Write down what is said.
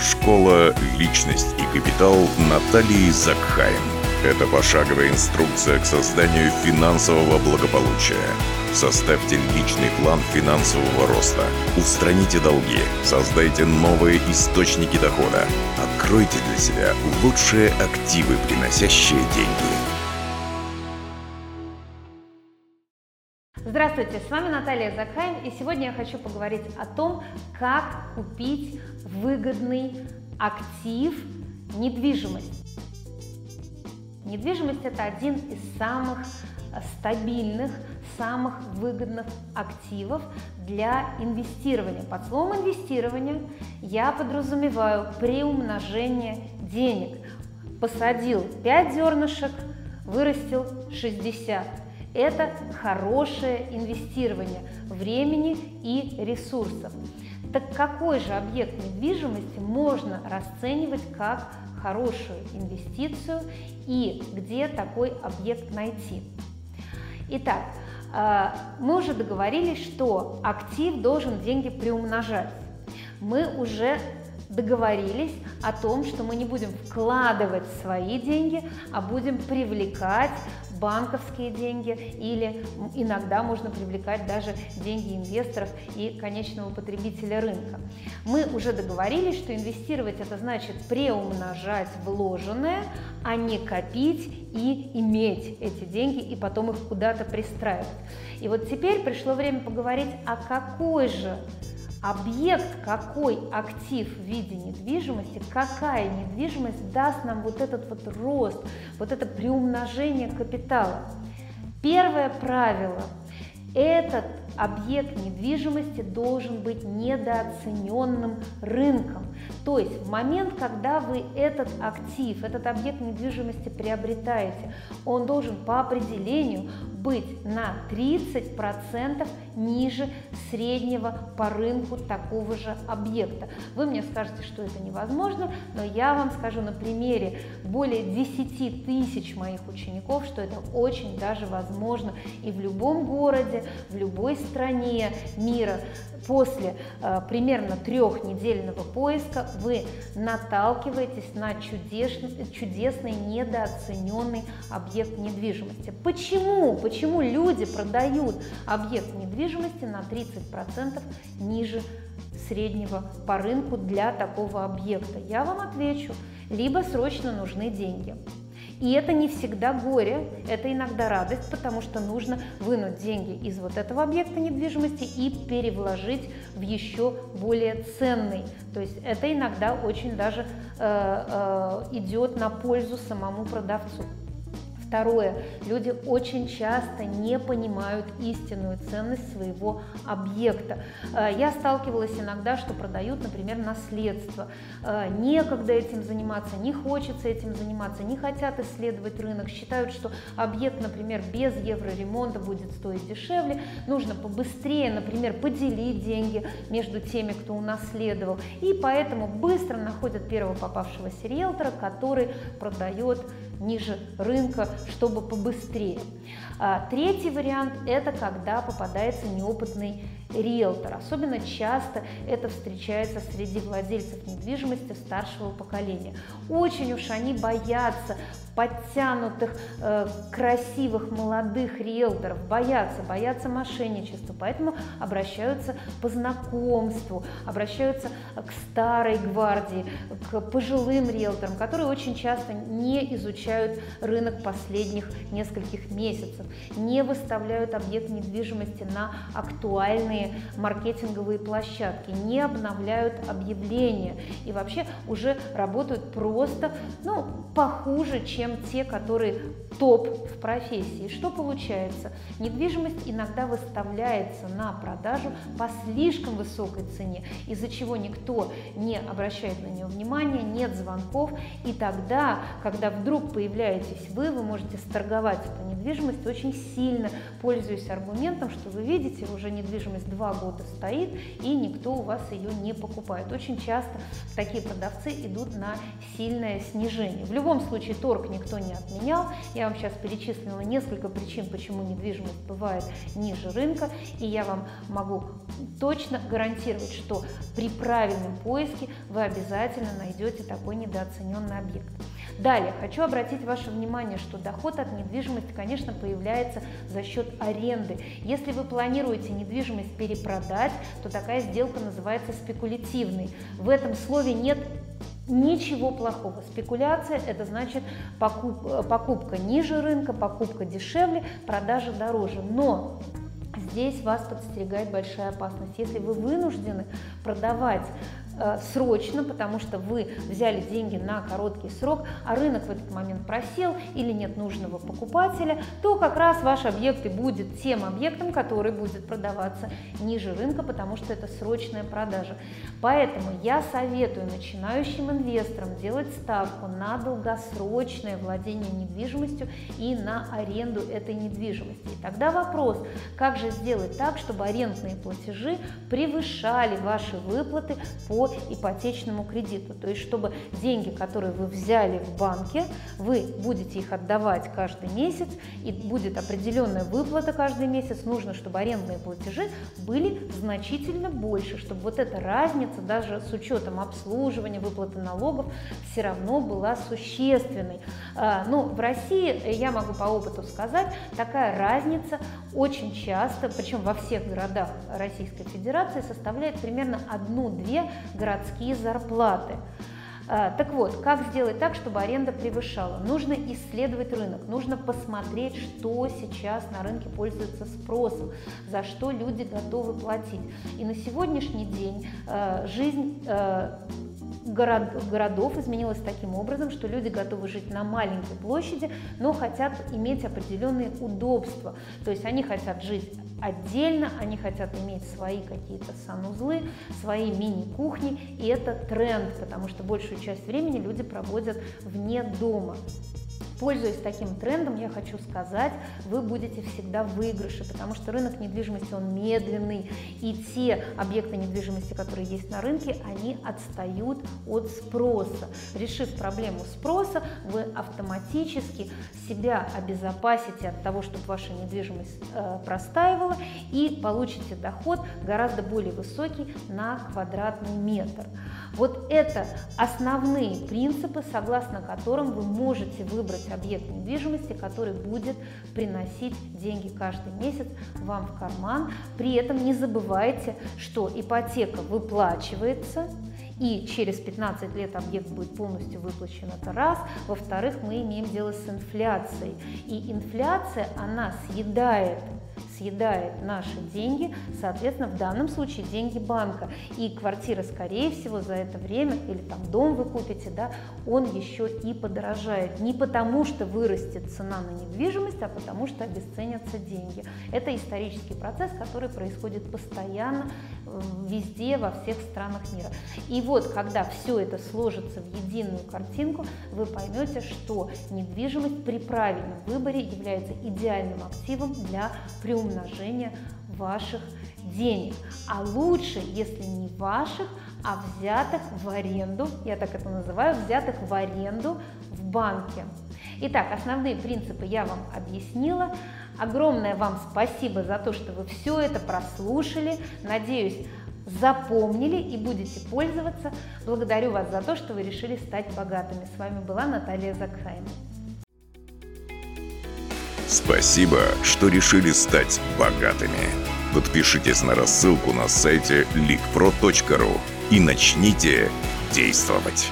Школа «Личность и капитал» Натальи Закхайм. Это пошаговая инструкция к созданию финансового благополучия. Составьте личный план финансового роста. Устраните долги. Создайте новые источники дохода. Откройте для себя лучшие активы, приносящие деньги. Здравствуйте, с вами Наталья Закхайм, и сегодня я хочу поговорить о том, как купить выгодный актив – недвижимость. Недвижимость – это один из самых стабильных, самых выгодных активов для инвестирования. Под словом инвестирование я подразумеваю приумножение денег. Посадил 5 зернышек, вырастил 60 это хорошее инвестирование времени и ресурсов. Так какой же объект недвижимости можно расценивать как хорошую инвестицию и где такой объект найти? Итак, э, мы уже договорились, что актив должен деньги приумножать. Мы уже договорились о том, что мы не будем вкладывать свои деньги, а будем привлекать банковские деньги или иногда можно привлекать даже деньги инвесторов и конечного потребителя рынка. Мы уже договорились, что инвестировать это значит преумножать вложенное, а не копить и иметь эти деньги и потом их куда-то пристраивать. И вот теперь пришло время поговорить, о какой же объект, какой актив в виде недвижимости, какая недвижимость даст нам вот этот вот рост, вот это приумножение капитала. Первое правило – этот объект недвижимости должен быть недооцененным рынком. То есть в момент, когда вы этот актив, этот объект недвижимости приобретаете, он должен по определению быть на 30% ниже среднего по рынку такого же объекта. Вы мне скажете, что это невозможно, но я вам скажу на примере более 10 тысяч моих учеников, что это очень даже возможно и в любом городе, в любой стране мира после э, примерно трехнедельного поиска вы наталкиваетесь на чудесный, чудесный недооцененный объект недвижимости. Почему? Почему люди продают объект недвижимости на 30% ниже среднего по рынку для такого объекта? Я вам отвечу, либо срочно нужны деньги. И это не всегда горе, это иногда радость, потому что нужно вынуть деньги из вот этого объекта недвижимости и перевложить в еще более ценный. То есть это иногда очень даже э, э, идет на пользу самому продавцу. Второе. Люди очень часто не понимают истинную ценность своего объекта. Э, я сталкивалась иногда, что продают, например, наследство. Э, некогда этим заниматься, не хочется этим заниматься, не хотят исследовать рынок, считают, что объект, например, без евроремонта будет стоить дешевле. Нужно побыстрее, например, поделить деньги между теми, кто унаследовал. И поэтому быстро находят первого попавшегося риэлтора, который продает ниже рынка, чтобы побыстрее. А, третий вариант – это когда попадается неопытный риэлтор. Особенно часто это встречается среди владельцев недвижимости старшего поколения. Очень уж они боятся подтянутых, э, красивых, молодых риэлторов, боятся, боятся мошенничества, поэтому обращаются по знакомству, обращаются к старой гвардии, к пожилым риэлторам, которые очень часто не изучают рынок последних нескольких месяцев, не выставляют объект недвижимости на актуальные маркетинговые площадки, не обновляют объявления и вообще уже работают просто ну, похуже, чем те, которые топ в профессии. Что получается? Недвижимость иногда выставляется на продажу по слишком высокой цене, из-за чего никто не обращает на нее внимания, нет звонков, и тогда, когда вдруг появляетесь вы, вы можете сторговать эту недвижимость очень сильно, пользуясь аргументом, что вы видите, уже недвижимость два года стоит, и никто у вас ее не покупает. Очень часто такие продавцы идут на сильное снижение. В любом случае торг никто не отменял. Я вам сейчас перечислила несколько причин, почему недвижимость бывает ниже рынка, и я вам могу точно гарантировать, что при правильном поиске вы обязательно найдете такой недооцененный объект. Далее, хочу обратить ваше внимание, что доход от недвижимости, конечно, появляется за счет аренды. Если вы планируете недвижимость перепродать, то такая сделка называется спекулятивной. В этом слове нет Ничего плохого. Спекуляция – это значит покуп, покупка ниже рынка, покупка дешевле, продажа дороже. Но здесь вас подстерегает большая опасность. Если вы вынуждены продавать Э, срочно, потому что вы взяли деньги на короткий срок, а рынок в этот момент просел или нет нужного покупателя, то как раз ваш объект и будет тем объектом, который будет продаваться ниже рынка, потому что это срочная продажа. Поэтому я советую начинающим инвесторам делать ставку на долгосрочное владение недвижимостью и на аренду этой недвижимости. И тогда вопрос, как же сделать так, чтобы арендные платежи превышали ваши выплаты по ипотечному кредиту. То есть, чтобы деньги, которые вы взяли в банке, вы будете их отдавать каждый месяц, и будет определенная выплата каждый месяц. Нужно, чтобы арендные платежи были значительно больше, чтобы вот эта разница, даже с учетом обслуживания, выплаты налогов, все равно была существенной. А, ну, в России, я могу по опыту сказать, такая разница очень часто, причем во всех городах Российской Федерации, составляет примерно одну-две городские зарплаты. А, так вот, как сделать так, чтобы аренда превышала? Нужно исследовать рынок, нужно посмотреть, что сейчас на рынке пользуется спросом, за что люди готовы платить. И на сегодняшний день а, жизнь а, город, городов изменилась таким образом, что люди готовы жить на маленькой площади, но хотят иметь определенные удобства. То есть они хотят жить отдельно, они хотят иметь свои какие-то санузлы, свои мини-кухни, и это тренд, потому что большую часть времени люди проводят вне дома. Пользуясь таким трендом, я хочу сказать, вы будете всегда в выигрыше, потому что рынок недвижимости, он медленный, и те объекты недвижимости, которые есть на рынке, они отстают от спроса. Решив проблему спроса, вы автоматически себя обезопасите от того, чтобы ваша недвижимость э, простаивала, и получите доход гораздо более высокий на квадратный метр. Вот это основные принципы, согласно которым вы можете выбрать объект недвижимости, который будет приносить деньги каждый месяц вам в карман. При этом не забывайте, что ипотека выплачивается, и через 15 лет объект будет полностью выплачен, это раз. Во-вторых, мы имеем дело с инфляцией. И инфляция, она съедает съедает наши деньги, соответственно, в данном случае деньги банка. И квартира, скорее всего, за это время, или там дом вы купите, да, он еще и подорожает. Не потому, что вырастет цена на недвижимость, а потому, что обесценятся деньги. Это исторический процесс, который происходит постоянно э, везде, во всех странах мира. И вот, когда все это сложится в единую картинку, вы поймете, что недвижимость при правильном выборе является идеальным активом для приумножения ваших денег. А лучше, если не ваших, а взятых в аренду, я так это называю, взятых в аренду в банке. Итак, основные принципы я вам объяснила. Огромное вам спасибо за то, что вы все это прослушали. Надеюсь, запомнили и будете пользоваться. Благодарю вас за то, что вы решили стать богатыми. С вами была Наталья Закхайм. Спасибо, что решили стать богатыми. Подпишитесь на рассылку на сайте leakpro.ru и начните действовать.